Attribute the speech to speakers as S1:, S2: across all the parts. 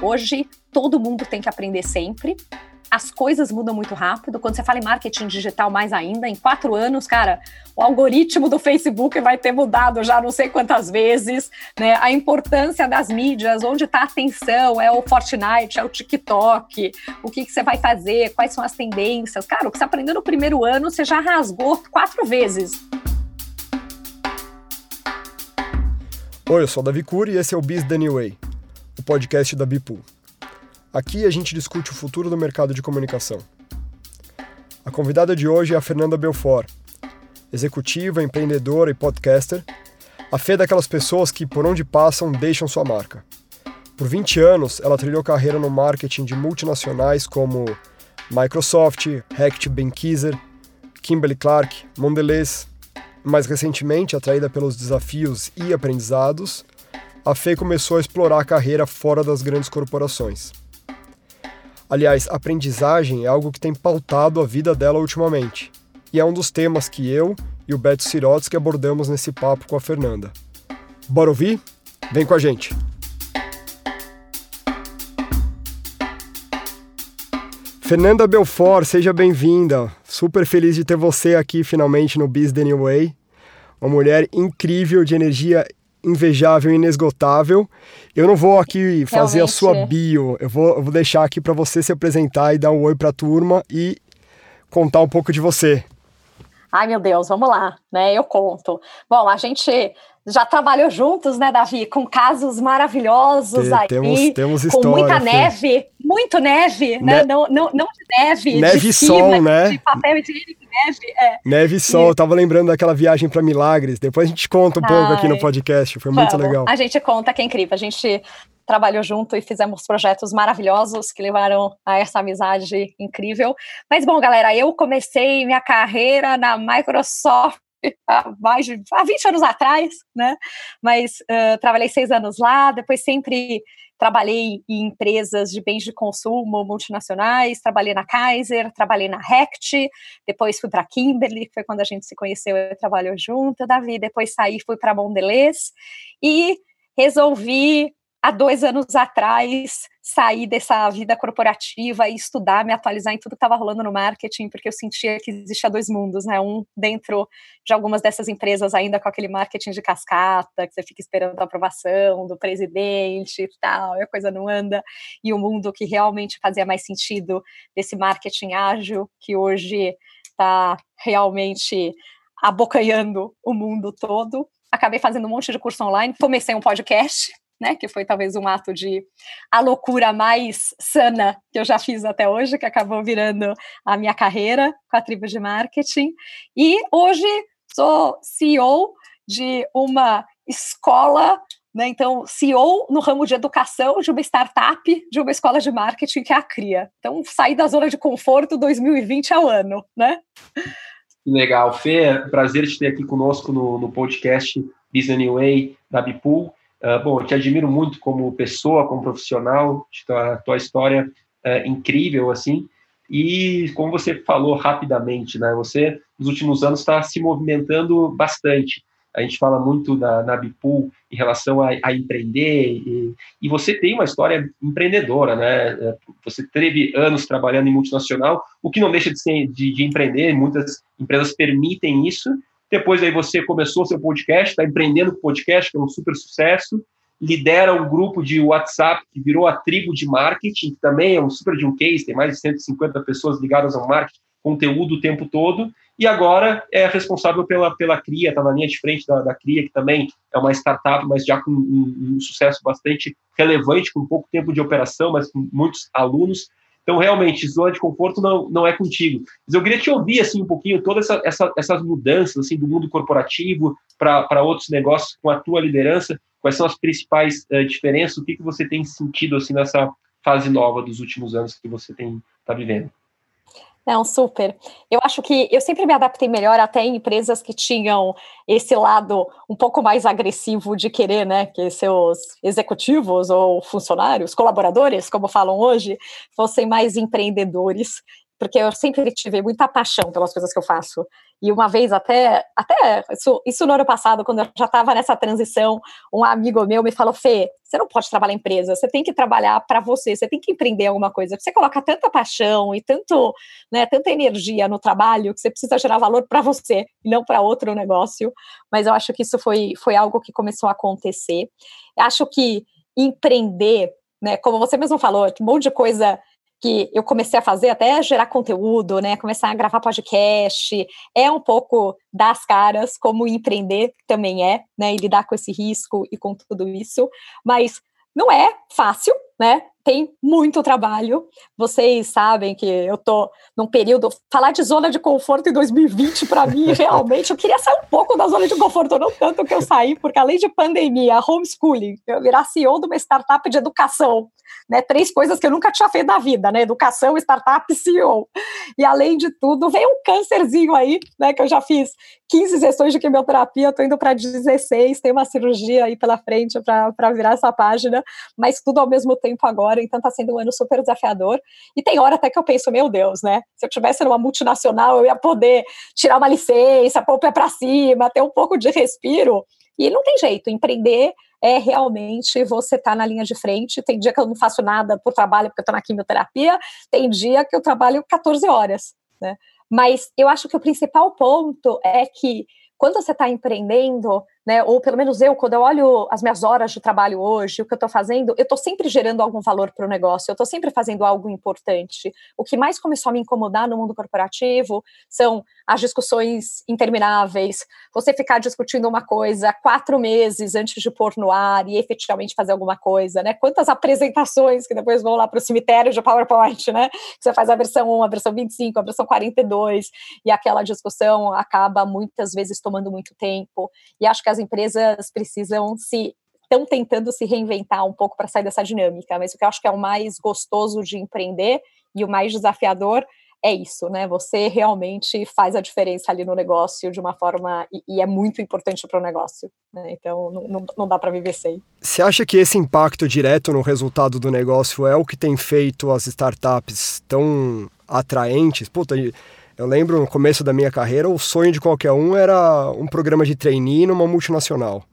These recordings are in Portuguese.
S1: Hoje, todo mundo tem que aprender sempre. As coisas mudam muito rápido. Quando você fala em marketing digital, mais ainda, em quatro anos, cara, o algoritmo do Facebook vai ter mudado já não sei quantas vezes, né? A importância das mídias, onde está a atenção, é o Fortnite, é o TikTok, o que, que você vai fazer, quais são as tendências. Cara, o que você aprendeu no primeiro ano, você já rasgou quatro vezes.
S2: Oi, eu sou o Davi Cury e esse é o Biz The New Way, podcast da Bipool. Aqui a gente discute o futuro do mercado de comunicação. A convidada de hoje é a Fernanda Belfort, executiva, empreendedora e podcaster. A fé daquelas pessoas que, por onde passam, deixam sua marca. Por 20 anos, ela trilhou carreira no marketing de multinacionais como Microsoft, Hecht Benkiser, Kimberly Clark, Mondelez, mais recentemente, atraída pelos desafios e aprendizados, a Fê começou a explorar a carreira fora das grandes corporações. Aliás, aprendizagem é algo que tem pautado a vida dela ultimamente, e é um dos temas que eu e o Beto Sirotsky abordamos nesse papo com a Fernanda. Bora ouvir? Vem com a gente! Fernanda Belfort, seja bem-vinda. Super feliz de ter você aqui finalmente no Biz The New Way uma mulher incrível, de energia invejável inesgotável. Eu não vou aqui fazer Realmente. a sua bio, eu vou, eu vou deixar aqui para você se apresentar e dar um oi para a turma e contar um pouco de você.
S1: Ai, meu Deus, vamos lá, né? Eu conto. Bom, a gente já trabalhou juntos, né, Davi, com casos maravilhosos aí,
S2: temos, temos
S1: história, com muita neve, muito neve, né? Não, não, não de neve, neve de e sol, né? De papel higiênico, neve. É.
S2: Neve e sol, e... eu tava lembrando daquela viagem para Milagres. Depois a gente conta um Ai, pouco aqui no podcast, foi muito legal.
S1: A gente conta que é incrível. A gente trabalhou junto e fizemos projetos maravilhosos que levaram a essa amizade incrível. Mas bom, galera, eu comecei minha carreira na Microsoft há mais de há 20 anos atrás, né? Mas uh, trabalhei seis anos lá, depois sempre trabalhei em empresas de bens de consumo multinacionais, trabalhei na Kaiser, trabalhei na Hecht, depois fui para Kimberly, que foi quando a gente se conheceu e trabalhou junto, Davi, depois saí, fui para Mondelez e resolvi há dois anos atrás sair dessa vida corporativa e estudar, me atualizar em tudo que estava rolando no marketing, porque eu sentia que existia dois mundos, né? Um dentro de algumas dessas empresas ainda com aquele marketing de cascata, que você fica esperando a aprovação do presidente e tal, e a coisa não anda, e o mundo que realmente fazia mais sentido desse marketing ágil, que hoje está realmente abocanhando o mundo todo. Acabei fazendo um monte de curso online, comecei um podcast, né, que foi talvez um ato de a loucura mais sana que eu já fiz até hoje, que acabou virando a minha carreira com a tribo de marketing. E hoje sou CEO de uma escola, né, então CEO no ramo de educação de uma startup, de uma escola de marketing que é a CRIA. Então, sair da zona de conforto 2020 é o ano, né?
S3: Legal. Fê, prazer te ter aqui conosco no, no podcast Business Way da Bipool. Uh, bom, eu te admiro muito como pessoa, como profissional, tua, tua história é incrível, assim, e como você falou rapidamente, né, você, nos últimos anos, está se movimentando bastante. A gente fala muito da, na Bipool em relação a, a empreender, e, e, você tem uma história empreendedora, né? Você teve anos trabalhando em multinacional, o que não deixa de, ser, de, de empreender, muitas empresas permitem isso, depois aí você começou seu podcast, está empreendendo com podcast, que é um super sucesso. Lidera um grupo de WhatsApp que virou a tribo de marketing, que também é um super de um case, tem mais de 150 pessoas ligadas ao marketing, conteúdo o tempo todo. E agora é responsável pela, pela CRIA, está na linha de frente da, da CRIA, que também é uma startup, mas já com um, um sucesso bastante relevante, com pouco tempo de operação, mas com muitos alunos. Então, realmente, zona de conforto não, não é contigo. Mas eu queria te ouvir, assim, um pouquinho, todas essa, essa, essas mudanças, assim, do mundo corporativo para outros negócios com a tua liderança. Quais são as principais uh, diferenças? O que, que você tem sentido, assim, nessa fase nova dos últimos anos que você tem está vivendo?
S1: Não, super. Eu acho que eu sempre me adaptei melhor até em empresas que tinham esse lado um pouco mais agressivo de querer, né, que seus executivos ou funcionários, colaboradores, como falam hoje, fossem mais empreendedores, porque eu sempre tive muita paixão pelas coisas que eu faço. E uma vez até, até isso, isso no ano passado, quando eu já estava nessa transição, um amigo meu me falou, Fê, você não pode trabalhar em empresa, você tem que trabalhar para você, você tem que empreender alguma coisa. Você coloca tanta paixão e tanto, né, tanta energia no trabalho que você precisa gerar valor para você e não para outro negócio. Mas eu acho que isso foi, foi algo que começou a acontecer. Eu acho que empreender, né, como você mesmo falou, um monte de coisa que eu comecei a fazer até gerar conteúdo, né, começar a gravar podcast, é um pouco das caras, como empreender também é, né, e lidar com esse risco e com tudo isso, mas não é fácil, né? Tem muito trabalho. Vocês sabem que eu tô num período. Falar de zona de conforto em 2020, para mim, realmente, eu queria sair um pouco da zona de conforto, não tanto que eu saí, porque além de pandemia, homeschooling, eu virar CEO de uma startup de educação, né? Três coisas que eu nunca tinha feito na vida, né? Educação, startup, CEO. E além de tudo, veio um câncerzinho aí, né? Que eu já fiz 15 sessões de quimioterapia, tô indo para 16, tem uma cirurgia aí pela frente para virar essa página, mas tudo ao mesmo tempo agora, então tá sendo um ano super desafiador. E tem hora até que eu penso, meu Deus, né? Se eu tivesse numa multinacional, eu ia poder tirar uma licença, pôr o pé para cima, ter um pouco de respiro. E não tem jeito, empreender é realmente você estar tá na linha de frente. Tem dia que eu não faço nada por trabalho porque eu estou na quimioterapia, tem dia que eu trabalho 14 horas, né? Mas eu acho que o principal ponto é que quando você está empreendendo, né, ou pelo menos eu, quando eu olho as minhas horas de trabalho hoje, o que eu estou fazendo, eu estou sempre gerando algum valor para o negócio, eu estou sempre fazendo algo importante. O que mais começou a me incomodar no mundo corporativo são as discussões intermináveis, você ficar discutindo uma coisa quatro meses antes de pôr no ar e efetivamente fazer alguma coisa, né? Quantas apresentações que depois vão lá para o cemitério de PowerPoint, né? Você faz a versão 1, a versão 25, a versão 42, e aquela discussão acaba muitas vezes tomando muito tempo. E acho que as empresas precisam se estão tentando se reinventar um pouco para sair dessa dinâmica, mas o que eu acho que é o mais gostoso de empreender e o mais desafiador é isso, né? Você realmente faz a diferença ali no negócio de uma forma e, e é muito importante para o negócio. Né? Então não, não, não dá para viver sem.
S2: Você acha que esse impacto direto no resultado do negócio é o que tem feito as startups tão atraentes? Puta, eu lembro no começo da minha carreira, o sonho de qualquer um era um programa de trainee numa multinacional.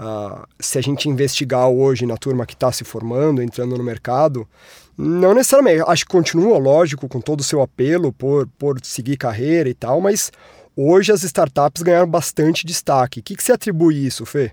S2: Uh, se a gente investigar hoje na turma que está se formando, entrando no mercado, não necessariamente, acho que continua, lógico, com todo o seu apelo por, por seguir carreira e tal, mas hoje as startups ganharam bastante destaque. O que, que você atribui isso, Fê?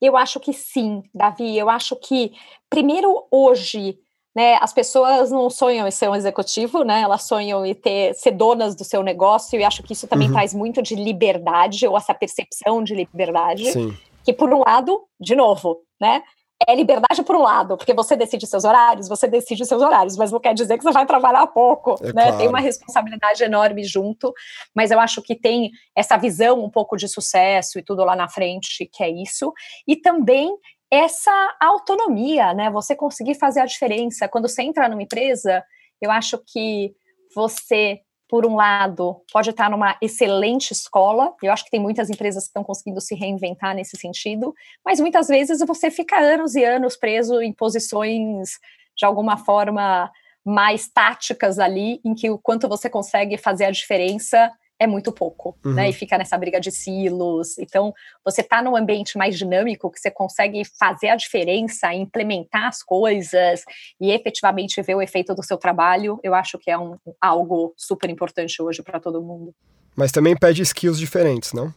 S1: Eu acho que sim, Davi. Eu acho que, primeiro, hoje, né, as pessoas não sonham em ser um executivo, né? Elas sonham em ter ser donas do seu negócio e acho que isso também uhum. traz muito de liberdade ou essa percepção de liberdade. Sim. Que por um lado, de novo, né? É liberdade por um lado, porque você decide seus horários, você decide seus horários, mas não quer dizer que você vai trabalhar pouco, é né? Claro. Tem uma responsabilidade enorme junto, mas eu acho que tem essa visão um pouco de sucesso e tudo lá na frente, que é isso. E também essa autonomia, né? Você conseguir fazer a diferença. Quando você entra numa empresa, eu acho que você, por um lado, pode estar numa excelente escola. Eu acho que tem muitas empresas que estão conseguindo se reinventar nesse sentido, mas muitas vezes você fica anos e anos preso em posições de alguma forma mais táticas ali, em que o quanto você consegue fazer a diferença é muito pouco, uhum. né? E fica nessa briga de silos. Então, você está num ambiente mais dinâmico que você consegue fazer a diferença, implementar as coisas e efetivamente ver o efeito do seu trabalho. Eu acho que é um, algo super importante hoje para todo mundo.
S2: Mas também pede skills diferentes, não?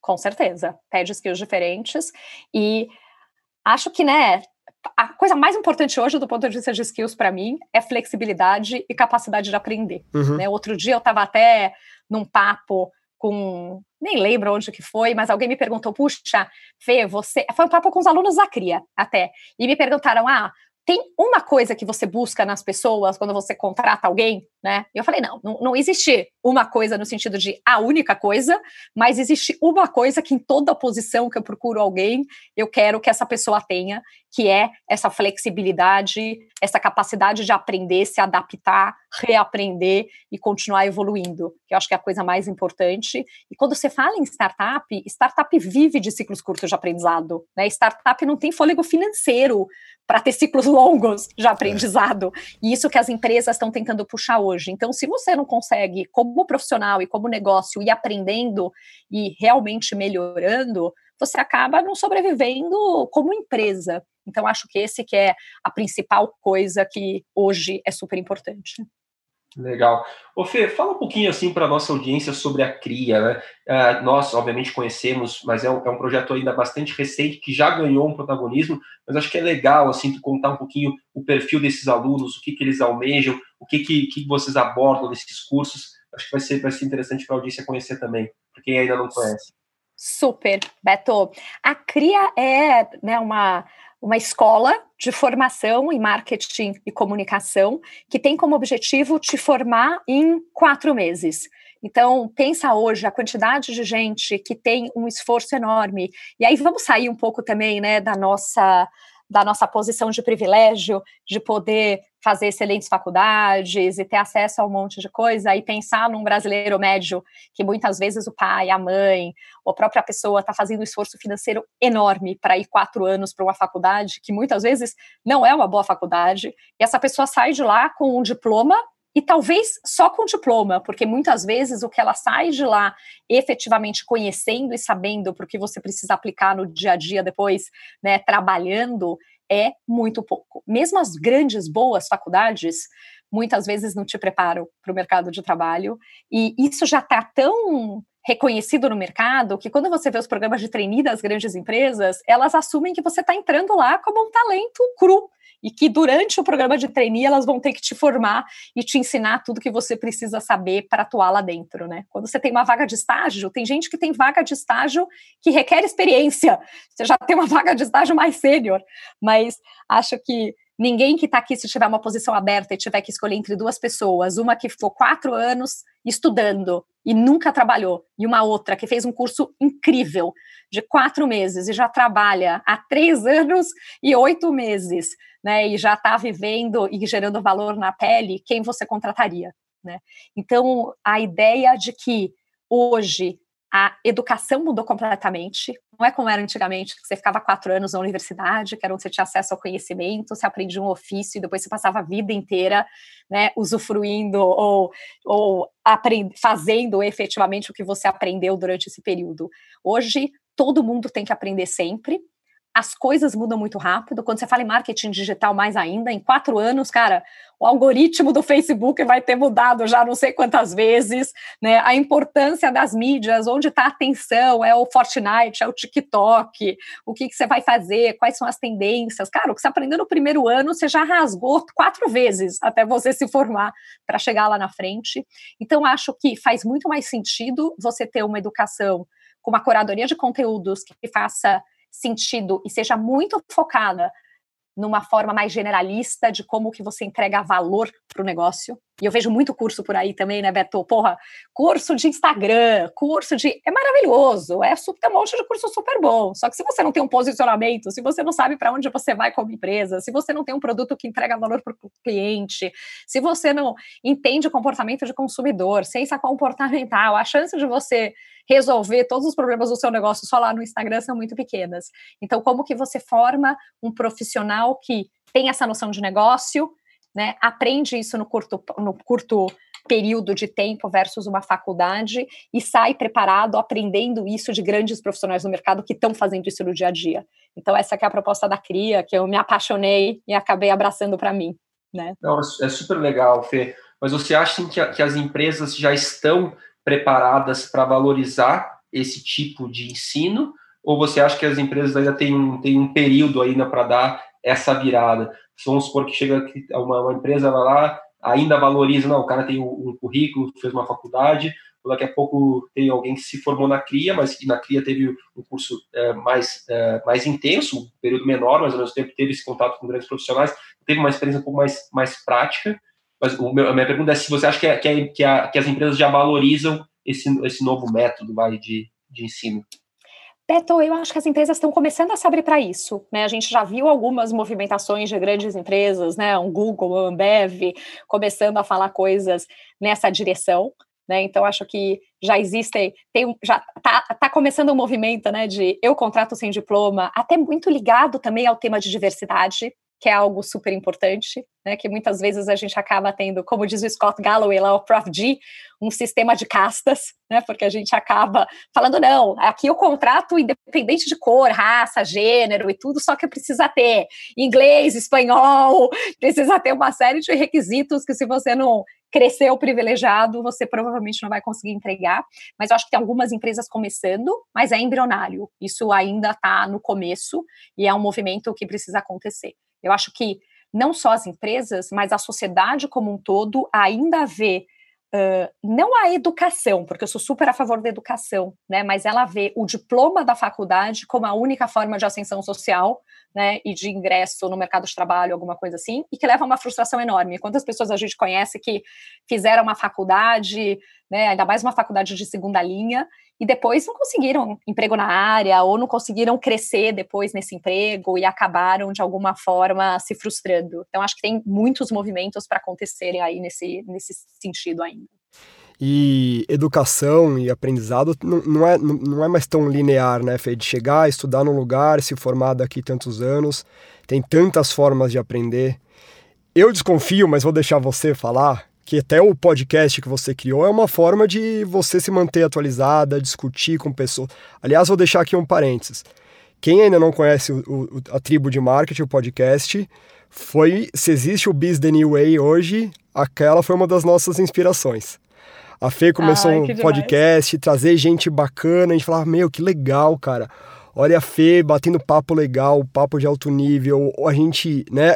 S1: Com certeza, pede skills diferentes e acho que, né, a coisa mais importante hoje, do ponto de vista de skills, para mim, é flexibilidade e capacidade de aprender. Uhum. Né? Outro dia eu estava até num papo com. Nem lembro onde que foi, mas alguém me perguntou: puxa, Fê, você. Foi um papo com os alunos da CRIA até. E me perguntaram: ah, tem uma coisa que você busca nas pessoas quando você contrata alguém, né? E eu falei, não, não, não, existe uma coisa no sentido de a única coisa, mas existe uma coisa que em toda posição que eu procuro alguém, eu quero que essa pessoa tenha, que é essa flexibilidade, essa capacidade de aprender, se adaptar, reaprender e continuar evoluindo, que eu acho que é a coisa mais importante. E quando você fala em startup, startup vive de ciclos curtos de aprendizado, né? Startup não tem fôlego financeiro para ter ciclos longos de aprendizado. É. E isso que as empresas estão tentando puxar hoje. Então, se você não consegue, como profissional e como negócio, ir aprendendo e realmente melhorando, você acaba não sobrevivendo como empresa. Então, acho que esse que é a principal coisa que hoje é super importante.
S3: Legal. Ô Fê, fala um pouquinho assim para a nossa audiência sobre a CRIA, né? Uh, nós, obviamente, conhecemos, mas é um, é um, projeto ainda bastante recente que já ganhou um protagonismo, mas acho que é legal, assim, tu contar um pouquinho o perfil desses alunos, o que, que eles almejam, o que, que, que vocês abordam nesses cursos. Acho que vai ser, vai ser interessante para a audiência conhecer também, para quem ainda não conhece.
S1: Super, Beto. A CRIA é né, uma uma escola de formação em marketing e comunicação que tem como objetivo te formar em quatro meses. Então, pensa hoje a quantidade de gente que tem um esforço enorme. E aí vamos sair um pouco também, né, da nossa da nossa posição de privilégio, de poder fazer excelentes faculdades e ter acesso a um monte de coisa, e pensar num brasileiro médio, que muitas vezes o pai, a mãe, ou a própria pessoa está fazendo um esforço financeiro enorme para ir quatro anos para uma faculdade, que muitas vezes não é uma boa faculdade, e essa pessoa sai de lá com um diploma e talvez só com diploma, porque muitas vezes o que ela sai de lá efetivamente conhecendo e sabendo para o que você precisa aplicar no dia a dia depois, né, trabalhando, é muito pouco. Mesmo as grandes, boas faculdades, muitas vezes não te preparam para o mercado de trabalho, e isso já está tão reconhecido no mercado que quando você vê os programas de trainee das grandes empresas, elas assumem que você está entrando lá como um talento cru e que durante o programa de trainee elas vão ter que te formar e te ensinar tudo que você precisa saber para atuar lá dentro, né? Quando você tem uma vaga de estágio, tem gente que tem vaga de estágio que requer experiência. Você já tem uma vaga de estágio mais sênior, mas acho que ninguém que está aqui, se tiver uma posição aberta e tiver que escolher entre duas pessoas, uma que ficou quatro anos estudando e nunca trabalhou, e uma outra que fez um curso incrível de quatro meses e já trabalha há três anos e oito meses, né? E já está vivendo e gerando valor na pele, quem você contrataria? Né? Então, a ideia de que hoje a educação mudou completamente. Não é como era antigamente, que você ficava quatro anos na universidade, que era onde você tinha acesso ao conhecimento, você aprendia um ofício e depois você passava a vida inteira né, usufruindo ou, ou fazendo efetivamente o que você aprendeu durante esse período. Hoje, todo mundo tem que aprender sempre, as coisas mudam muito rápido. Quando você fala em marketing digital, mais ainda, em quatro anos, cara, o algoritmo do Facebook vai ter mudado já não sei quantas vezes, né? A importância das mídias, onde está a atenção, é o Fortnite, é o TikTok, o que, que você vai fazer, quais são as tendências. Cara, o que você aprendeu no primeiro ano, você já rasgou quatro vezes até você se formar para chegar lá na frente. Então, acho que faz muito mais sentido você ter uma educação com uma curadoria de conteúdos que faça sentido e seja muito focada numa forma mais generalista de como que você entrega valor para o negócio. E eu vejo muito curso por aí também, né, Beto? Porra, curso de Instagram, curso de. É maravilhoso, é super, um monte de curso super bom. Só que se você não tem um posicionamento, se você não sabe para onde você vai como empresa, se você não tem um produto que entrega valor para o cliente, se você não entende o comportamento de consumidor, ciência comportamental, a chance de você resolver todos os problemas do seu negócio só lá no Instagram são muito pequenas. Então, como que você forma um profissional que tem essa noção de negócio, né, aprende isso no curto, no curto período de tempo versus uma faculdade e sai preparado aprendendo isso de grandes profissionais do mercado que estão fazendo isso no dia a dia. Então essa é a proposta da CRIA, que eu me apaixonei e acabei abraçando para mim. Né?
S3: Não, é super legal, Fê. Mas você acha que, que as empresas já estão preparadas para valorizar esse tipo de ensino? Ou você acha que as empresas ainda têm um, têm um período ainda para dar essa virada? Vamos supor que chega uma, uma empresa vai lá, ainda valoriza, não, o cara tem um, currículo, fez uma faculdade, daqui a pouco tem alguém que se formou na CRIA, mas que na CRIA teve um curso é, mais, é, mais intenso, um período menor, mas ao mesmo tempo teve esse contato com grandes profissionais, teve uma experiência um pouco mais, mais prática, mas meu, a minha pergunta é se você acha que, é, que, é, que, a, que as empresas já valorizam esse, esse novo método vai, de, de ensino.
S1: Beto, eu acho que as empresas estão começando a se abrir para isso. Né? A gente já viu algumas movimentações de grandes empresas, né? um Google, um Ambev, começando a falar coisas nessa direção. Né? Então, acho que já existem, tem, já está tá começando um movimento né, de eu contrato sem diploma, até muito ligado também ao tema de diversidade. Que é algo super importante, né, que muitas vezes a gente acaba tendo, como diz o Scott Galloway lá, o Prof. G, um sistema de castas, né, porque a gente acaba falando, não, aqui o contrato independente de cor, raça, gênero e tudo, só que precisa ter inglês, espanhol, precisa ter uma série de requisitos que se você não cresceu privilegiado, você provavelmente não vai conseguir entregar. Mas eu acho que tem algumas empresas começando, mas é embrionário. Isso ainda está no começo e é um movimento que precisa acontecer. Eu acho que não só as empresas, mas a sociedade como um todo ainda vê Uh, não a educação, porque eu sou super a favor da educação, né, mas ela vê o diploma da faculdade como a única forma de ascensão social, né, e de ingresso no mercado de trabalho, alguma coisa assim, e que leva a uma frustração enorme. Quantas pessoas a gente conhece que fizeram uma faculdade, né, ainda mais uma faculdade de segunda linha, e depois não conseguiram emprego na área, ou não conseguiram crescer depois nesse emprego e acabaram, de alguma forma, se frustrando. Então, acho que tem muitos movimentos para acontecerem aí nesse, nesse sentido ainda.
S2: E educação e aprendizado não, não, é, não é mais tão linear, né, Fê? De chegar, estudar num lugar, se formar daqui tantos anos. Tem tantas formas de aprender. Eu desconfio, mas vou deixar você falar, que até o podcast que você criou é uma forma de você se manter atualizada, discutir com pessoas. Aliás, vou deixar aqui um parênteses. Quem ainda não conhece o, o, a tribo de marketing, o podcast, foi se existe o Biz The New Way hoje, aquela foi uma das nossas inspirações. A Fê começou Ai, um podcast, trazer gente bacana, a gente falava, meu, que legal, cara. Olha a Fê batendo papo legal, papo de alto nível, a gente né,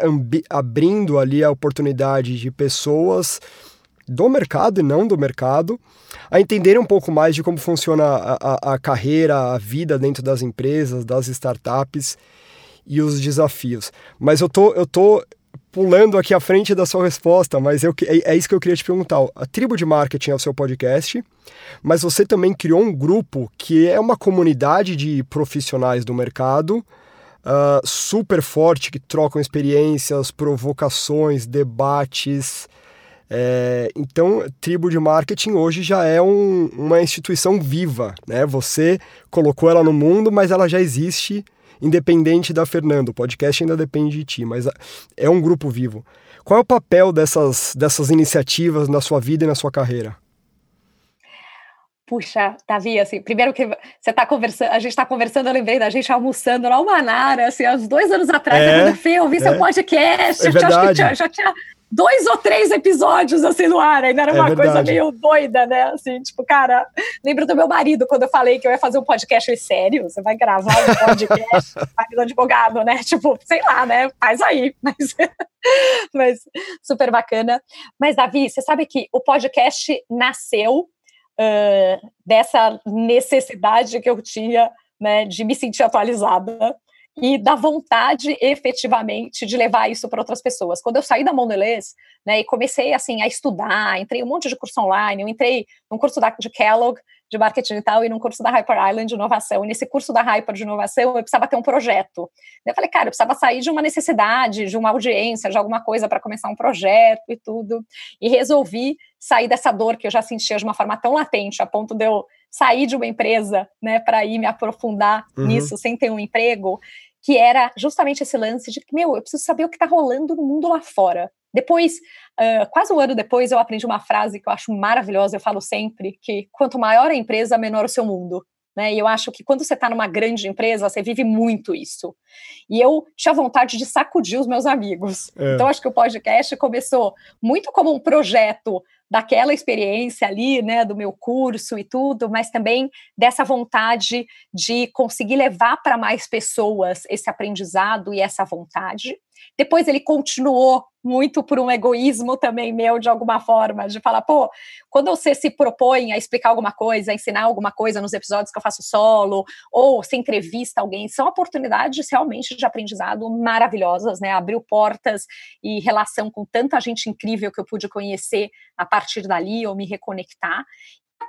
S2: abrindo ali a oportunidade de pessoas do mercado e não do mercado, a entenderem um pouco mais de como funciona a, a, a carreira, a vida dentro das empresas, das startups e os desafios. Mas eu tô, eu tô pulando aqui à frente da sua resposta, mas eu, é, é isso que eu queria te perguntar. A tribo de marketing é o seu podcast, mas você também criou um grupo que é uma comunidade de profissionais do mercado uh, super forte, que trocam experiências, provocações, debates. É, então, tribo de marketing hoje já é um, uma instituição viva, né? Você colocou ela no mundo, mas ela já existe independente da Fernando. O podcast ainda depende de ti, mas é um grupo vivo. Qual é o papel dessas, dessas iniciativas na sua vida e na sua carreira?
S1: Puxa, Davi, assim, primeiro que você está conversando, a gente está conversando, eu lembrei da gente almoçando na Almanara, assim, há uns dois anos atrás, é, eu vi é, seu podcast, é eu acho que já, já tinha dois ou três episódios assim no ar, ainda era é uma verdade. coisa meio doida, né? Assim, tipo, cara, lembro do meu marido quando eu falei que eu ia fazer um podcast sério, você vai gravar um podcast, marido advogado, né? Tipo, sei lá, né? Faz aí, mas, mas super bacana. Mas, Davi, você sabe que o podcast nasceu uh, dessa necessidade que eu tinha né, de me sentir atualizada e da vontade efetivamente de levar isso para outras pessoas. Quando eu saí da Mondelez, né, e comecei assim a estudar, entrei um monte de curso online, eu entrei num curso da, de Kellogg de marketing digital e num curso da Hyper Island de inovação. E nesse curso da Hyper de inovação, eu precisava ter um projeto. Eu falei, cara, eu precisava sair de uma necessidade, de uma audiência, de alguma coisa para começar um projeto e tudo. E resolvi sair dessa dor que eu já sentia de uma forma tão latente, a ponto de eu sair de uma empresa, né, para ir me aprofundar uhum. nisso sem ter um emprego, que era justamente esse lance de que, meu, eu preciso saber o que está rolando no mundo lá fora. Depois, uh, quase um ano depois, eu aprendi uma frase que eu acho maravilhosa, eu falo sempre, que quanto maior a empresa, menor o seu mundo. Né? E eu acho que quando você está numa grande empresa, você vive muito isso. E eu tinha vontade de sacudir os meus amigos. É. Então, acho que o podcast começou muito como um projeto daquela experiência ali, né, do meu curso e tudo, mas também dessa vontade de conseguir levar para mais pessoas esse aprendizado e essa vontade. Depois ele continuou muito por um egoísmo também meu, de alguma forma, de falar, pô, quando você se propõe a explicar alguma coisa, a ensinar alguma coisa nos episódios que eu faço solo, ou se entrevista alguém, são oportunidades realmente de aprendizado maravilhosas, né? Abriu portas e relação com tanta gente incrível que eu pude conhecer a partir dali, ou me reconectar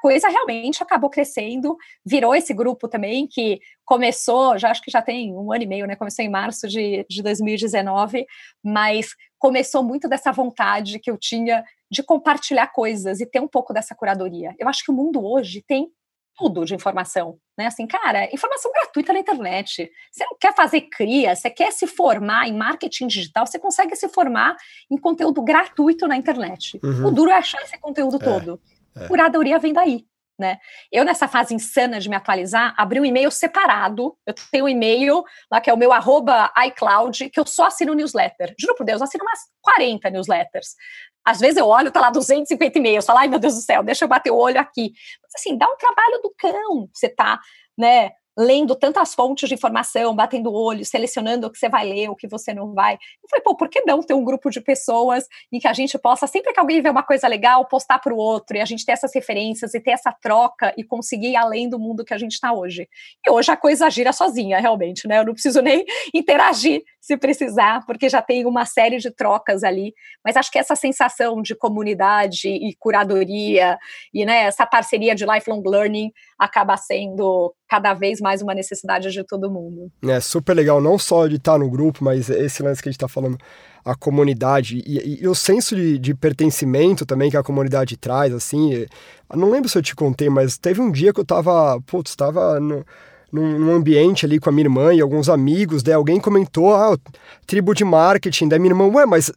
S1: coisa realmente acabou crescendo, virou esse grupo também que começou, já acho que já tem um ano e meio, né? Começou em março de, de 2019, mas começou muito dessa vontade que eu tinha de compartilhar coisas e ter um pouco dessa curadoria. Eu acho que o mundo hoje tem tudo de informação, né? Assim, cara, informação gratuita na internet. Você não quer fazer cria, você quer se formar em marketing digital, você consegue se formar em conteúdo gratuito na internet. Uhum. O duro é achar esse conteúdo é, todo. É. Curadoria vem daí. Né? Eu, nessa fase insana de me atualizar, abri um e-mail separado. Eu tenho um e-mail lá que é o meu arroba iCloud, que eu só assino newsletter. Juro por Deus, eu assino umas 40 newsletters. Às vezes eu olho, tá lá 250 e-mails, falo, ai meu Deus do céu, deixa eu bater o olho aqui. Mas assim, dá um trabalho do cão. Você tá, né, lendo tantas fontes de informação, batendo o olho, selecionando o que você vai ler, o que você não vai. Eu falei, pô, por que não ter um grupo de pessoas em que a gente possa, sempre que alguém vê uma coisa legal, postar para o outro, e a gente ter essas referências e ter essa troca e conseguir ir além do mundo que a gente está hoje. E hoje a coisa gira sozinha, realmente, né? Eu não preciso nem interagir se precisar, porque já tem uma série de trocas ali. Mas acho que essa sensação de comunidade e curadoria e né, essa parceria de lifelong learning acaba sendo cada vez mais uma necessidade de todo mundo.
S2: É super legal, não só de estar no grupo, mas esse lance que a gente está falando, a comunidade e, e, e o senso de, de, pertencimento também que a comunidade traz, assim. não lembro se eu te contei, mas teve um dia que eu tava, putz, estava no num, ambiente ali com a minha irmã e alguns amigos, daí alguém comentou, ah, tribo de marketing, daí minha irmã, ué, mas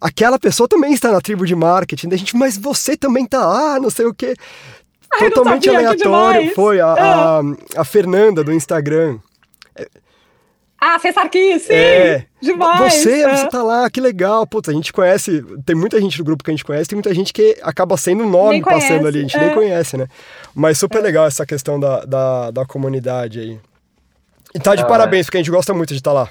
S2: aquela pessoa também está na tribo de marketing, daí a gente, mas você também tá, ah, não sei o quê. Ai, Totalmente aleatório, foi a, a, é. a Fernanda do Instagram.
S1: Ah, Fê Sarkis, sim! É. Demais!
S2: Você, é. você tá lá, que legal. Putz, a gente conhece, tem muita gente do grupo que a gente conhece, tem muita gente que acaba sendo nome passando ali, a gente é. nem conhece, né? Mas super é. legal essa questão da, da, da comunidade aí. E tá de ah, parabéns, porque a gente gosta muito de estar tá lá.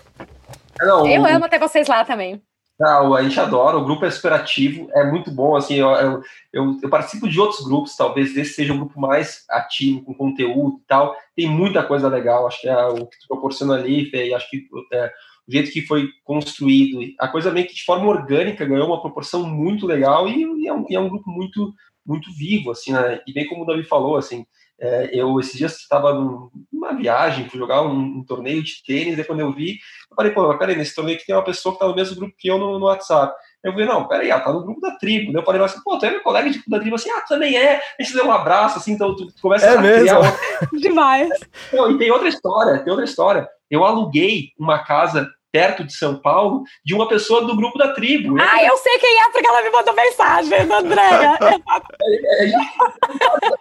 S1: Não, eu amo ter vocês lá também.
S3: Não, a gente adora, o grupo é superativo, é muito bom, assim, eu, eu, eu, eu, participo de outros grupos, talvez esse seja um grupo mais ativo, com conteúdo e tal, tem muita coisa legal, acho que é o que tu proporciona ali, acho que é, o jeito que foi construído, a coisa meio que de forma orgânica ganhou uma proporção muito legal e, e, é, um, e é um grupo muito, muito vivo, assim, né, e bem como o Davi falou, assim, é, eu, esses dias, estava numa viagem, fui jogar um, um, torneio de tênis, e quando eu vi, eu falei, pô, peraí, nesse torneio aqui tem uma pessoa que está no mesmo grupo que eu no, no WhatsApp. Eu falei, não, peraí, ela tá no grupo da tribo. Daí eu falei assim, pô, tu é meu colega de da tribo, assim, ah, tu também é. A gente deu um abraço, assim, então tu, tu começa
S2: é a mesmo? criar...
S1: Demais.
S3: Não, e tem outra história, tem outra história. Eu aluguei uma casa perto de São Paulo, de uma pessoa do grupo da tribo.
S1: Ah, eu sei quem é, porque ela me mandou mensagem, da Andréia.
S3: é, é,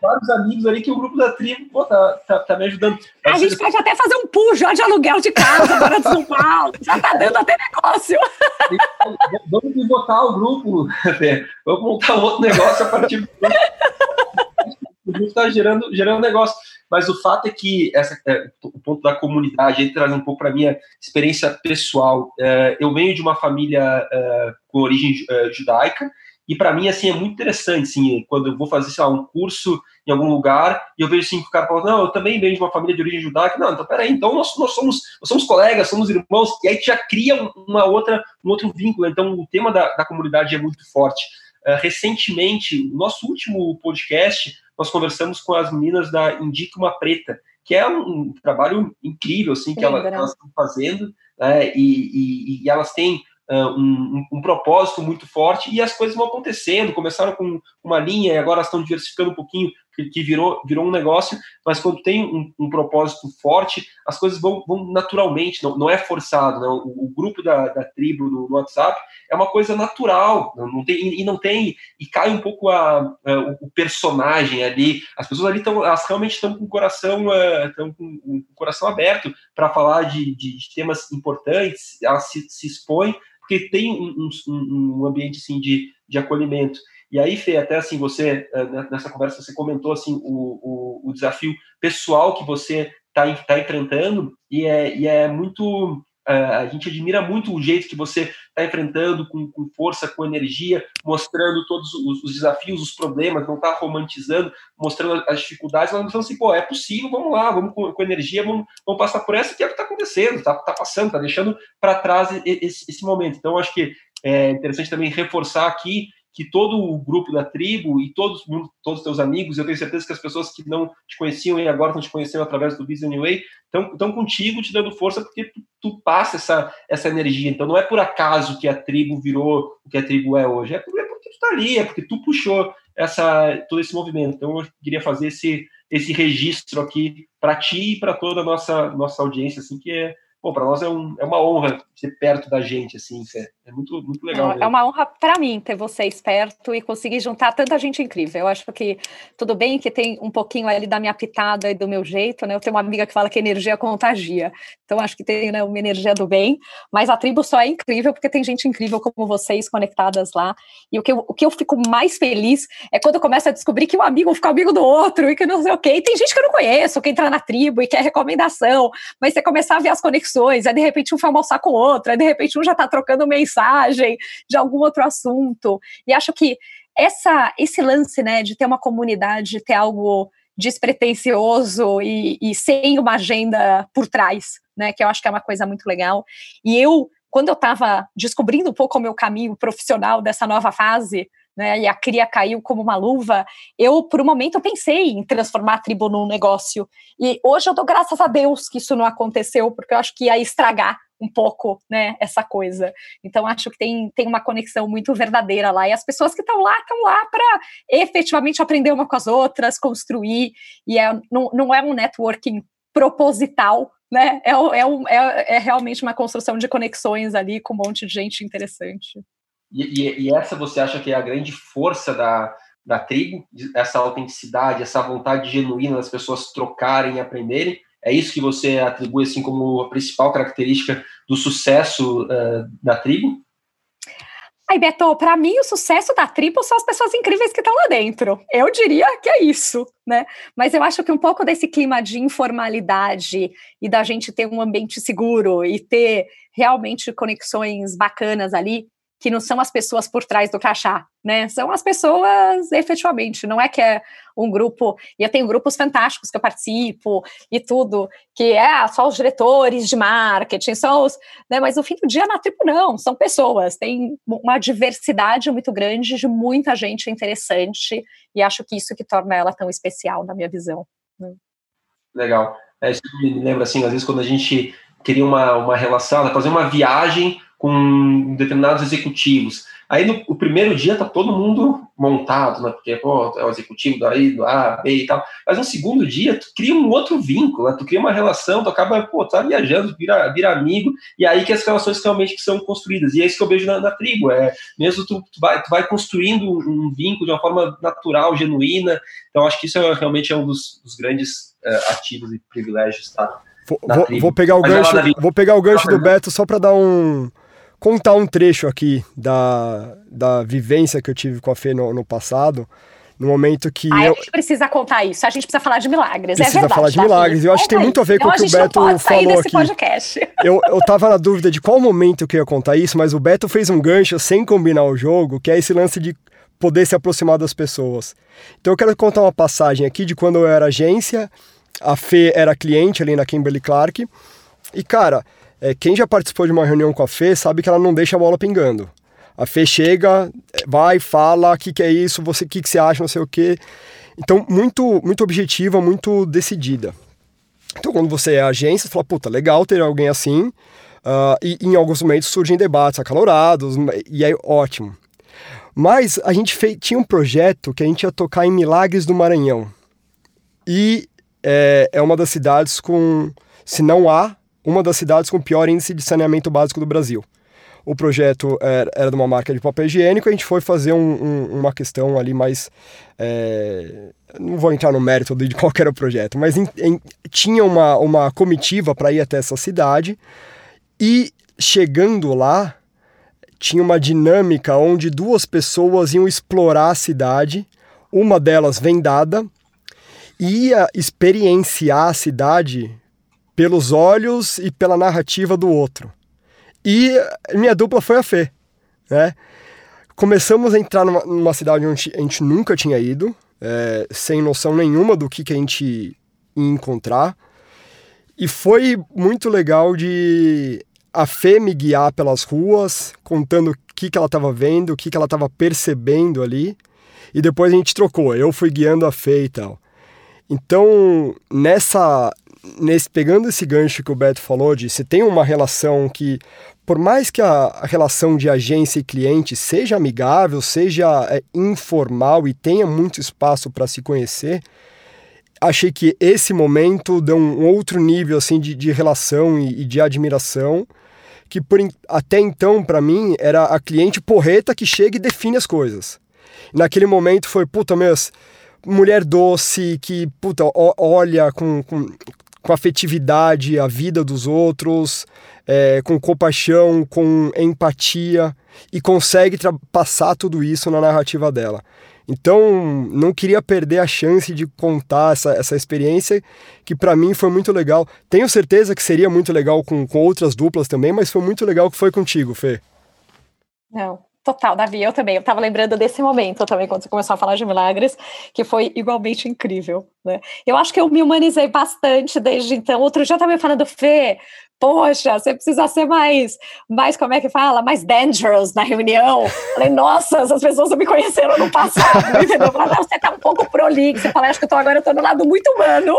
S3: vários amigos ali que o grupo da tribo pô, tá, tá, tá me ajudando.
S1: A gente pode até fazer um pulo de aluguel de casa agora de São Paulo. Já tá dando até negócio.
S3: Vamos botar o grupo, vamos montar um outro negócio a partir do está gerando, gerando negócio. Mas o fato é que essa, é, o ponto da comunidade, aí traz um pouco para a minha experiência pessoal. É, eu venho de uma família é, com origem é, judaica, e para mim, assim, é muito interessante, assim, quando eu vou fazer, sei lá, um curso em algum lugar, e eu vejo, assim, que o cara fala, não, eu também venho de uma família de origem judaica. Não, então, peraí, então nós, nós, somos, nós somos colegas, somos irmãos, e aí já cria uma outra, um outro vínculo. Então, o tema da, da comunidade é muito forte. Uh, recentemente, o nosso último podcast, nós conversamos com as meninas da Indica Uma Preta, que é um, um trabalho incrível, assim, que elas, elas estão fazendo, né, e, e, e, elas têm uh, um, um, propósito muito forte, e as coisas vão acontecendo, começaram com uma linha, e agora estão diversificando um pouquinho que, virou, virou um negócio, mas quando tem um, um propósito forte, as coisas vão, vão naturalmente, não, não é forçado. Não. O, o grupo da, da tribo no, no, WhatsApp é uma coisa natural, não, não tem, e não tem, e cai um pouco a, a o personagem ali. As pessoas ali estão, realmente estão com o coração, estão uh, com o coração aberto para falar de, de, de, temas importantes, elas se, se expõem, porque tem um, um, um ambiente assim, de, de acolhimento. E aí, Fê, até assim, você, eh, nessa conversa, você comentou assim, o, o, o desafio pessoal que você está tá enfrentando, e é, e é muito. Uh, a gente admira muito o jeito que você está enfrentando com, com, força, com energia, mostrando todos os, os desafios, os problemas, não está romantizando, mostrando as dificuldades, mas mostrando assim, pô, é possível, vamos lá, vamos com, com energia, vamos, vamos, passar por essa, que é o que está acontecendo, está tá passando, está deixando para trás esse, esse momento. Então, acho que é interessante também reforçar aqui que todo o grupo da tribo e todos, todos os teus amigos, eu tenho certeza que as pessoas que não te conheciam e agora estão te conhecendo através do Business Anyway, estão, contigo, te dando força, porque tu, tu, passa essa, essa energia. Então não é por acaso que a tribo virou o que a tribo é hoje, é porque, é porque tu está ali, é porque tu puxou essa, todo esse movimento. Então eu queria fazer esse, esse registro aqui para ti e para toda a nossa, nossa audiência, assim, que é pô, para nós é, um, é, uma honra ser perto da gente, assim, é, é muito, muito legal.
S1: É, é uma honra para mim ter vocês perto e conseguir juntar tanta gente incrível. Eu acho que tudo bem que tem um pouquinho ali da minha pitada e do meu jeito, né? Eu tenho uma amiga que fala que energia contagia, então acho que tem né, uma energia do bem, mas a tribo só é incrível porque tem gente incrível como vocês conectadas lá. E o que eu, o que eu fico mais feliz é quando eu começo a descobrir que um amigo fica amigo do outro e que não sei o quê. E tem gente que eu não conheço, que entra na tribo e quer recomendação, mas você começar a ver as conexões conexões, aí de repente um foi almoçar com o outro, aí de repente um já está trocando mensagem de algum outro assunto. E acho que essa, esse lance, né, de ter uma comunidade, de ter algo despretensioso e, e sem uma agenda por trás, né, que eu acho que é uma coisa muito legal. E eu, quando eu estava descobrindo um pouco o meu caminho profissional dessa nova fase, né, e a cria caiu como uma luva, eu, por um momento, pensei em transformar a tribo num negócio. E hoje eu dou graças a Deus que isso não aconteceu, porque eu acho que ia estragar um pouco, né, essa coisa. Então, acho que tem, tem uma conexão muito verdadeira lá. E as pessoas que estão lá, estão lá para efetivamente aprender uma com as outras, construir. E é, não, não é um networking proposital, né? É, é, é, é realmente uma construção de conexões ali com um monte de gente interessante.
S3: E, e, e, essa você acha que é a grande força da, da tribo, essa autenticidade, essa vontade genuína das pessoas trocarem e aprenderem? É isso que você atribui assim como a principal característica do sucesso uh, da tribo?
S1: Aí, Beto, para mim o sucesso da tribo são as pessoas incríveis que estão lá dentro. Eu diria que é isso, né? Mas eu acho que um pouco desse clima de informalidade e da gente ter um ambiente seguro e ter realmente conexões bacanas ali, que não são as pessoas por trás do crachá, né? São as pessoas efetivamente, não é que é um grupo, e eu tenho grupos fantásticos que eu participo e tudo, que é só os diretores de marketing, só os, né, mas no fim do dia na tribo não, são pessoas, tem uma diversidade muito grande de muita gente interessante, e acho que isso que torna ela tão especial na minha visão. Né?
S3: Legal. É, isso me lembra assim, às vezes quando a gente queria uma, uma relação, fazer uma viagem com determinados executivos. Aí no o primeiro dia tá todo mundo montado, né? Porque, pô, é o executivo daí, do A, B e tal. Mas no segundo dia, tu cria um outro vínculo, né? tu cria uma relação, tu acaba, pô, tá viajando, vira, vira amigo, e aí que as relações realmente que são construídas. E é isso que eu vejo na, na tribo, é mesmo tu, tu, vai, tu vai construindo um vínculo de uma forma natural, genuína. Então, acho que isso é, realmente é um dos, dos grandes uh, ativos e privilégios, tá?
S2: Vou, vou, vou, pegar o gancho, vou pegar o gancho do Beto só para dar um contar um trecho aqui da, da vivência que eu tive com a Fê no, no passado, no momento que.
S1: Ah,
S2: eu...
S1: a gente precisa contar isso, a gente precisa falar de milagres.
S2: É precisa
S1: é verdade,
S2: falar de
S1: tá,
S2: milagres. Eu acho que tem muito a ver com o que o Beto falou aqui.
S1: Podcast.
S2: Eu, eu tava na dúvida de qual momento que eu ia contar isso, mas o Beto fez um gancho sem combinar o jogo, que é esse lance de poder se aproximar das pessoas. Então eu quero contar uma passagem aqui de quando eu era agência, a Fê era cliente ali na Kimberly Clark. E, cara, é, quem já participou de uma reunião com a Fê sabe que ela não deixa a bola pingando. A Fê chega, vai, fala, o que, que é isso, você, o que, que você acha, não sei o quê. Então, muito, muito objetiva, muito decidida. Então, quando você é agência, você fala, puta, legal ter alguém assim. Uh, e em alguns momentos surgem debates acalorados, e é ótimo. Mas a gente fez, tinha um projeto que a gente ia tocar em Milagres do Maranhão. E é, é uma das cidades com, se não há, uma das cidades com pior índice de saneamento básico do Brasil. O projeto era, era de uma marca de papel higiênico, a gente foi fazer um, um, uma questão ali mais. É, não vou entrar no mérito de qual era o projeto, mas em, em, tinha uma, uma comitiva para ir até essa cidade e chegando lá, tinha uma dinâmica onde duas pessoas iam explorar a cidade, uma delas vendada, ia experienciar a cidade pelos olhos e pela narrativa do outro. E minha dupla foi a Fê, né? Começamos a entrar numa, numa cidade onde a gente nunca tinha ido, é, sem noção nenhuma do que, que a gente ia encontrar. E foi muito legal de a Fê me guiar pelas ruas, contando o que, que ela estava vendo, o que, que ela estava percebendo ali. E depois a gente trocou, eu fui guiando a Fê e tal. Então, nessa nesse, pegando esse gancho que o Beto falou de se tem uma relação que, por mais que a, relação de agência e cliente seja amigável, seja é, informal e tenha muito espaço para se conhecer, achei que esse momento deu um outro nível assim de, de relação e, e de admiração que por, até então para mim era a cliente porreta que chega e define as coisas. naquele momento foi puta meus mulher doce que puta olha com, com, com afetividade a vida dos outros, é, com compaixão, com empatia e consegue passar tudo isso na narrativa dela. Então, não queria perder a chance de contar essa, essa experiência, que para mim foi muito legal. Tenho certeza que seria muito legal com, com outras duplas também, mas foi muito legal que foi contigo, Fê.
S1: Não, Total, Davi, eu também. Eu tava lembrando desse momento também, quando você começou a falar de milagres, que foi igualmente incrível, né? Eu acho que eu me humanizei bastante desde então. Outro dia eu tava falando, Fê, poxa, você precisa ser mais, mais, como é que fala? Mais dangerous na reunião. Falei, nossa, essas pessoas não me conheceram no passado, entendeu? Falei, não, você tá um pouco prolixo. Você fala, acho que eu tô, agora eu tô no lado muito humano.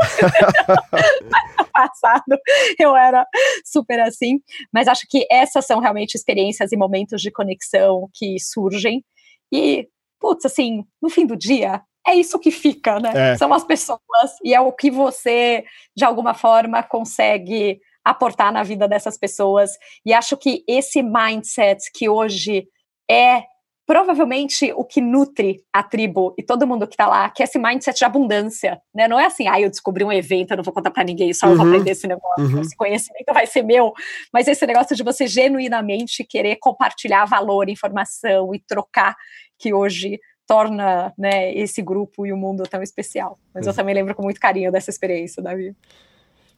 S1: Mas no passado eu era super assim. Mas acho que essas são realmente experiências e momentos de conexão que surgem. E, putz, assim, no fim do dia, é isso que fica, né? É. São as pessoas e é o que você, de alguma forma, consegue aportar na vida dessas pessoas. E acho que esse mindset que hoje é provavelmente o que nutre a tribo e todo mundo que está lá, que é esse mindset de abundância, né? Não é assim, ah, eu descobri um evento, eu não vou contar para ninguém, só uhum, eu vou uhum. aprender esse negócio, uhum. esse conhecimento vai ser meu, mas esse negócio de você genuinamente querer compartilhar valor, informação e trocar, que hoje torna né, esse grupo e o mundo tão especial. Mas uhum. eu também lembro com muito carinho dessa experiência, Davi.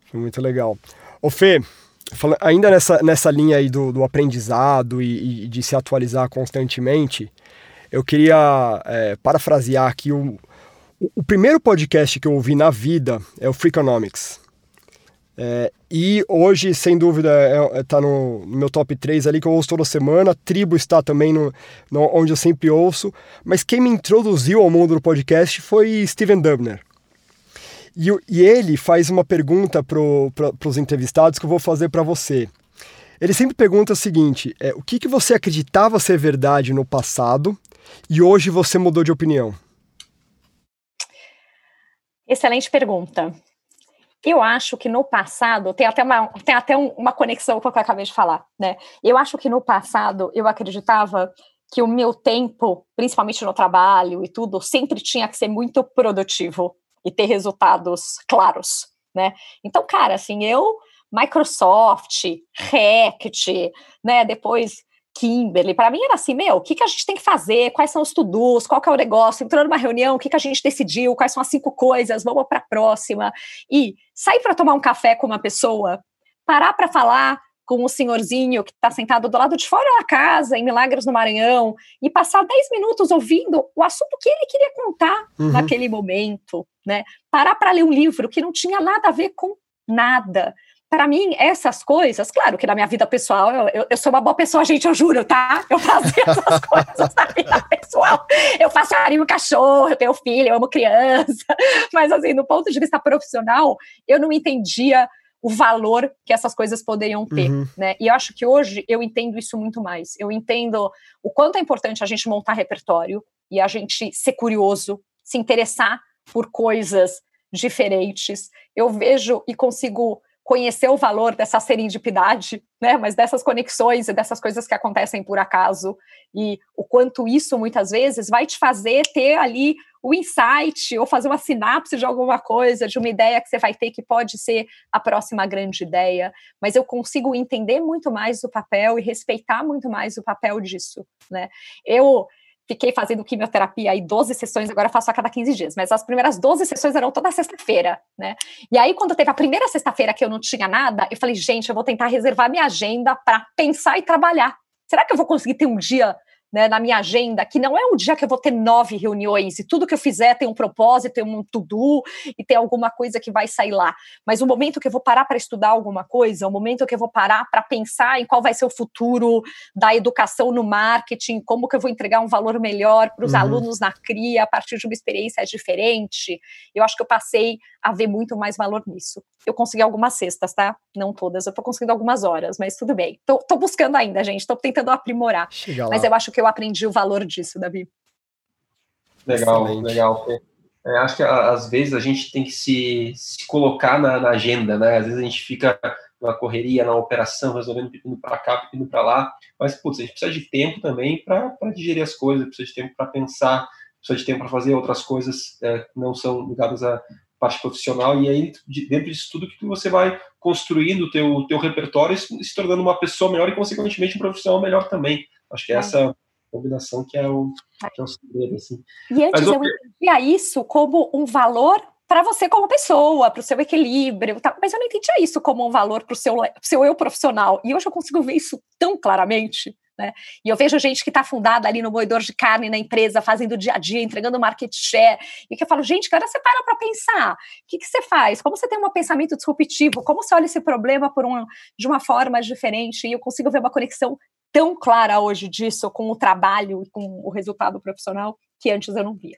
S2: Foi muito legal. Ô Fê, ainda nessa, nessa linha aí do, do aprendizado e, e, de se atualizar constantemente, eu queria é, parafrasear aqui o, o, primeiro podcast que eu ouvi na vida é o Freakonomics. É, e hoje, sem dúvida, está é, tá no, no, meu top 3 ali que eu ouço toda semana. Tribo está também no, no, onde eu sempre ouço. Mas quem me introduziu ao mundo do podcast foi Steven Dubner. E, e ele faz uma pergunta para pro, os entrevistados que eu vou fazer para você. Ele sempre pergunta o seguinte: é, o que, que você acreditava ser verdade no passado e hoje você mudou de opinião?
S1: Excelente pergunta. Eu acho que no passado, tem até, uma, tem até uma conexão com o que eu acabei de falar, né? Eu acho que no passado eu acreditava que o meu tempo, principalmente no trabalho e tudo, sempre tinha que ser muito produtivo e ter resultados claros, né? Então, cara, assim, eu Microsoft, Rect, né, depois Kimberly, para mim era assim, meu, o que, que a gente tem que fazer, quais são os to-dos, qual que é o negócio, entrou numa reunião, o que, que a gente decidiu, quais são as cinco coisas, vamos para a próxima, e sair para tomar um café com uma pessoa, parar para falar com o senhorzinho que está sentado do lado de fora da casa, em Milagres no Maranhão, e passar 10 minutos ouvindo o assunto que ele queria contar uhum. naquele momento, né? Parar para ler um livro que não tinha nada a ver com nada. Para mim, essas coisas, claro que na minha vida pessoal, eu, eu, eu, sou uma boa pessoa, gente, eu juro, tá? Eu fazia essas coisas na vida pessoal. Eu faço carinho cachorro, eu tenho filho, eu amo criança. Mas, assim, no ponto de vista profissional, eu não entendia o valor que essas coisas poderiam ter, uhum. né? E eu acho que hoje eu entendo isso muito mais. Eu entendo o quanto é importante a gente montar repertório e a gente ser curioso, se interessar por coisas diferentes. Eu vejo e consigo conhecer o valor dessa serendipidade, né, mas dessas conexões e dessas coisas que acontecem por acaso e o quanto isso muitas vezes vai te fazer ter ali o insight ou fazer uma sinapse de alguma coisa, de uma ideia que você vai ter que pode ser a próxima grande ideia, mas eu consigo entender muito mais o papel e respeitar muito mais o papel disso, né? Eu fiquei fazendo quimioterapia aí 12 sessões, agora faço a cada 15 dias, mas as primeiras 12 sessões eram toda sexta-feira, né? E aí, quando teve a primeira sexta-feira que eu não tinha nada, eu falei, gente, eu vou tentar reservar minha agenda para pensar e trabalhar. Será que eu vou conseguir ter um dia né, na minha agenda, que não é um dia que eu vou ter nove reuniões e tudo que eu fizer tem um propósito, tem um to-do e tem alguma coisa que vai sair lá. Mas o momento que eu vou parar para estudar alguma coisa, o momento que eu vou parar para pensar em qual vai ser o futuro da educação no marketing, como que eu vou entregar um valor melhor para os uhum. alunos na CRIA a partir de uma experiência diferente, eu acho que eu passei a ver muito mais valor nisso. Eu consegui algumas cestas, tá? Não todas, eu tô conseguindo algumas horas, mas tudo bem. Tô buscando ainda, gente, tô tentando aprimorar. Mas eu acho que eu aprendi o valor disso, Davi.
S3: Legal, Excelente. legal. É, acho que às vezes a gente tem que se, se colocar na, na, agenda, né? Às vezes a gente fica na correria, na operação, resolvendo pepino para cá, pepino para lá, mas, putz, a gente precisa de tempo também para digerir as coisas, precisa de tempo para pensar, precisa de tempo para fazer outras coisas é, que não são ligadas à parte profissional, e aí, dentro disso tudo, que você vai construindo o teu, teu repertório e se tornando uma pessoa melhor e, consequentemente, um profissional melhor também. Acho que é. essa combinação que é o, que é o segredo, assim.
S1: E antes Mas, eu entendia isso como um valor para você como pessoa, para o seu equilíbrio, tá? mas eu não entendia isso como um valor para o seu, seu eu profissional. E hoje eu consigo ver isso tão claramente. Né? E eu vejo gente que está fundada ali no moedor de carne na empresa, fazendo dia a dia, entregando market share, e que eu falo, gente, cara, você para para pensar, o que, que você faz? Como você tem um pensamento disruptivo? Como você olha esse problema por uma, de uma forma diferente? E eu consigo ver uma conexão tão clara hoje disso com o trabalho e com o resultado profissional que antes eu não via.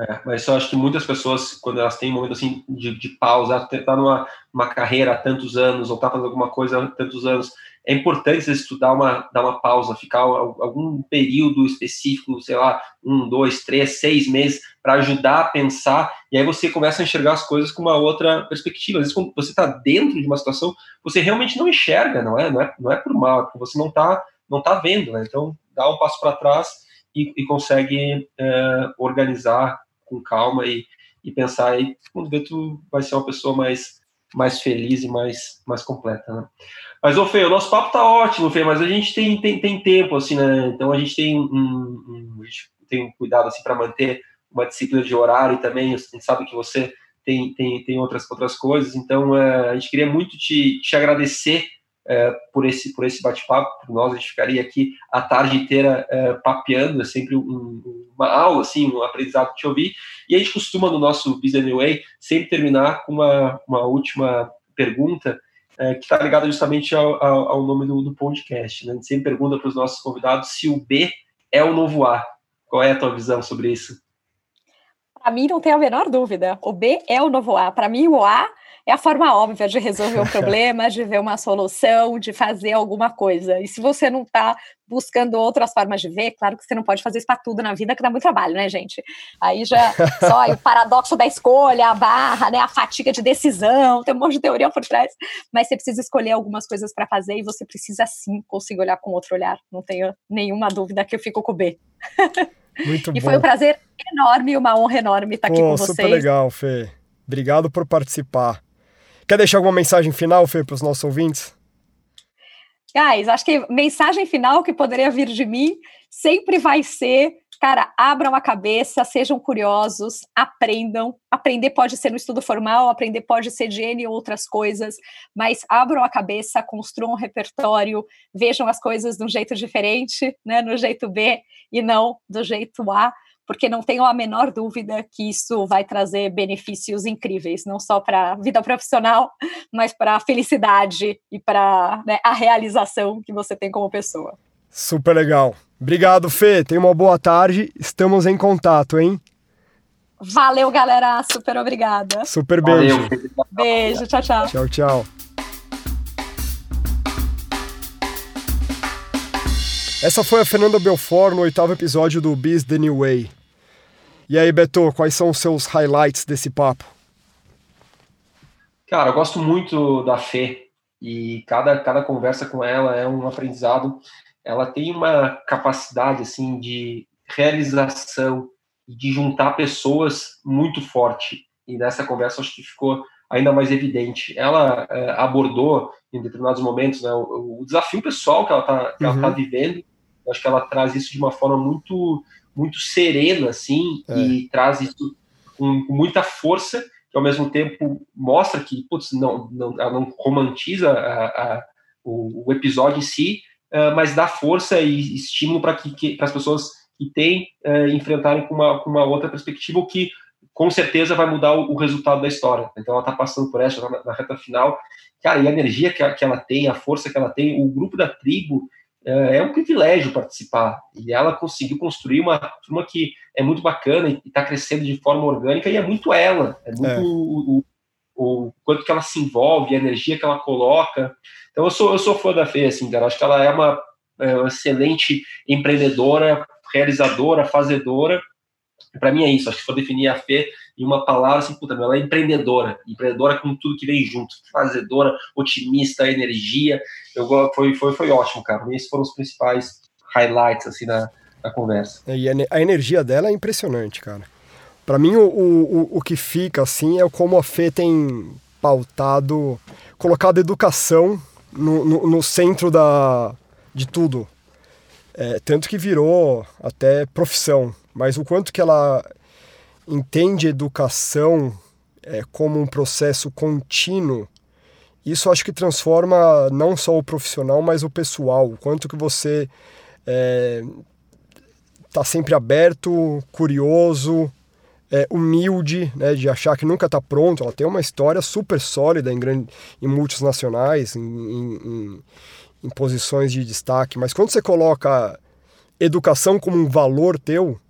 S3: É, mas eu acho que muitas pessoas, quando elas têm um momento assim de, de pausa, tá numa uma carreira há tantos anos, ou tá fazendo alguma coisa há tantos anos, é importante você estudar uma, dar uma pausa, ficar algum período específico, sei lá, um, dois, três, seis meses, para ajudar a pensar, e aí você começa a enxergar as coisas com uma outra perspectiva. Às vezes, quando você está dentro de uma situação, você realmente não enxerga, não é? Não é, não é por mal, é porque você não está não tá vendo, né? Então, dá um passo para trás e, e consegue é, organizar com calma e, e pensar aí, quando vê, tu vai ser uma pessoa mais, mais feliz e mais, mais completa, né? Mas, ô Fê, o nosso papo tá ótimo, Fê, mas a gente tem, tem, tem tempo, assim, né? Então a gente tem um, um a gente tem um cuidado, assim, para manter uma disciplina de horário também. A gente sabe que você tem, tem, tem outras, outras coisas, então é, a gente queria muito te, te agradecer é, por esse, por esse bate-papo. Por nós, a gente ficaria aqui a tarde inteira é, papeando, é sempre um, uma aula, assim, um aprendizado te ouvir. E a gente costuma, no nosso Business Way, sempre terminar com uma, uma última pergunta é, que está ligada justamente ao, ao, ao nome do, do, podcast. Né? A gente sempre pergunta para os nossos convidados se o B é o novo A. Qual é a tua visão sobre isso?
S1: Para mim, não tem a menor dúvida. O B é o novo A. Para mim, o A é a forma óbvia de resolver um problema, de ver uma solução, de fazer alguma coisa. E se você não está buscando outras formas de ver, claro que você não pode fazer isso para tudo na vida, que dá muito trabalho, né, gente? Aí já só aí, o paradoxo da escolha, a barra, né, a fatiga de decisão, tem um monte de teoria por trás, mas você precisa escolher algumas coisas para fazer e você precisa sim conseguir olhar com outro olhar. Não tenho nenhuma dúvida que eu fico com o B.
S2: Muito
S1: e
S2: bom.
S1: foi um prazer enorme, uma honra enorme estar aqui com vocês.
S2: Super legal, Fê. Obrigado por participar. Quer deixar alguma mensagem final, Fê, para os nossos ouvintes?
S1: Guys, acho que mensagem final que poderia vir de mim sempre vai ser, cara, abram a cabeça, sejam curiosos, aprendam. Aprender pode ser no estudo formal, aprender pode ser de N outras coisas, mas abram a cabeça, construam um repertório, vejam as coisas de um jeito diferente, né, no jeito B e não do jeito A porque não tenho a menor dúvida que isso vai trazer benefícios incríveis, não só para a vida profissional, mas para a felicidade e para né, a realização que você tem como pessoa.
S2: Super legal. Obrigado, Fê. Tenha uma boa tarde. Estamos em contato, hein?
S1: Valeu, galera. Super obrigada.
S2: Super beijo.
S1: Valeu. Beijo. Tchau, tchau.
S2: Tchau, tchau. Essa foi a Fernanda Belfort no oitavo episódio do Biz The New Way. E aí, Beto, quais são os seus highlights desse papo?
S3: Cara, eu gosto muito da Fê e cada, cada conversa com ela é um aprendizado. Ela tem uma capacidade assim de realização e de juntar pessoas muito forte. E nessa conversa acho que ficou ainda mais evidente. Ela é, abordou em determinados momentos né, o, o, desafio pessoal que ela está uhum. tá vivendo. Eu acho que ela traz isso de uma forma muito muito serena, assim, é. e traz isso com, com, muita força, que ao mesmo tempo mostra que, putz, não, não, ela não romantiza a, a, o, o, episódio em si, uh, mas dá força e estímulo para que, que as pessoas que têm uh, enfrentarem com uma, com uma outra perspectiva, o que com certeza vai mudar o, o resultado da história. Então ela está passando por essa na, na, reta final. Cara, e a energia que, que ela tem, a força que ela tem, o grupo da tribo, é, é um privilégio participar. E ela conseguiu construir uma turma que é muito bacana e está crescendo de forma orgânica e é muito ela, é muito é. O, o, o, quanto que ela se envolve, a energia que ela coloca. Então eu sou, eu sou fã da Fê, assim, cara. Acho que ela é uma, é uma excelente empreendedora, realizadora, fazedora Para mim é isso. Acho que se for definir a Fê em uma palavra, assim, puta, ela é empreendedora. Empreendedora com tudo que vem junto. Fazedora, otimista, energia. Eu, foi, foi, foi ótimo, cara. Esses foram os principais highlights, assim, da, da conversa.
S2: É, e a energia dela é impressionante, cara. Para mim, o, o, o que fica, assim, é como a Fê tem pautado, colocado educação no, no, no centro da, de tudo. É, tanto que virou até profissão. Mas o quanto que ela entende educação é, como um processo contínuo, isso acho que transforma não só o profissional, mas o pessoal. O quanto que você está é, tá sempre aberto, curioso, é, humilde, né, de achar que nunca está pronto. Ela tem uma história super sólida em, grande, em multinacionais, em, em, em posições de destaque. Mas quando você coloca educação como um valor teu,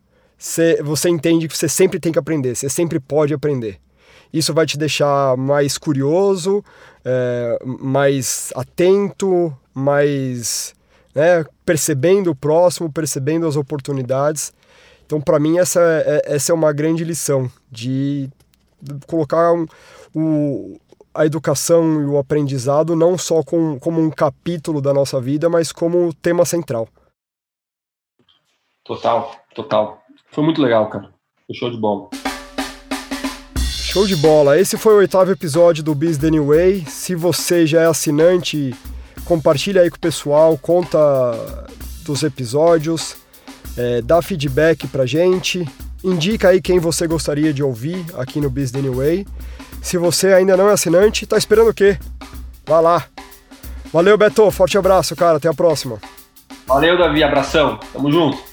S2: você, você entende que você sempre tem que aprender, você sempre pode aprender. Isso vai te deixar mais curioso, é, mais atento, mais né, percebendo o próximo, percebendo as oportunidades. Então, para mim, essa é, essa é uma grande lição de colocar um, o, a educação e o aprendizado não só com, como um capítulo da nossa vida, mas como tema central.
S3: Total, total. Foi muito legal, cara. Foi show de bola.
S2: Show de bola. Esse foi o oitavo episódio do Biz The New Way. Se você já é assinante, compartilha aí com o pessoal, conta dos episódios, é, dá feedback pra gente, indica aí quem você gostaria de ouvir aqui no Biz The New Way. Se você ainda não é assinante, tá esperando o quê? Vá lá. Valeu, Beto. Forte abraço, cara. Até a próxima.
S3: Valeu, Davi. Abração. Tamo junto.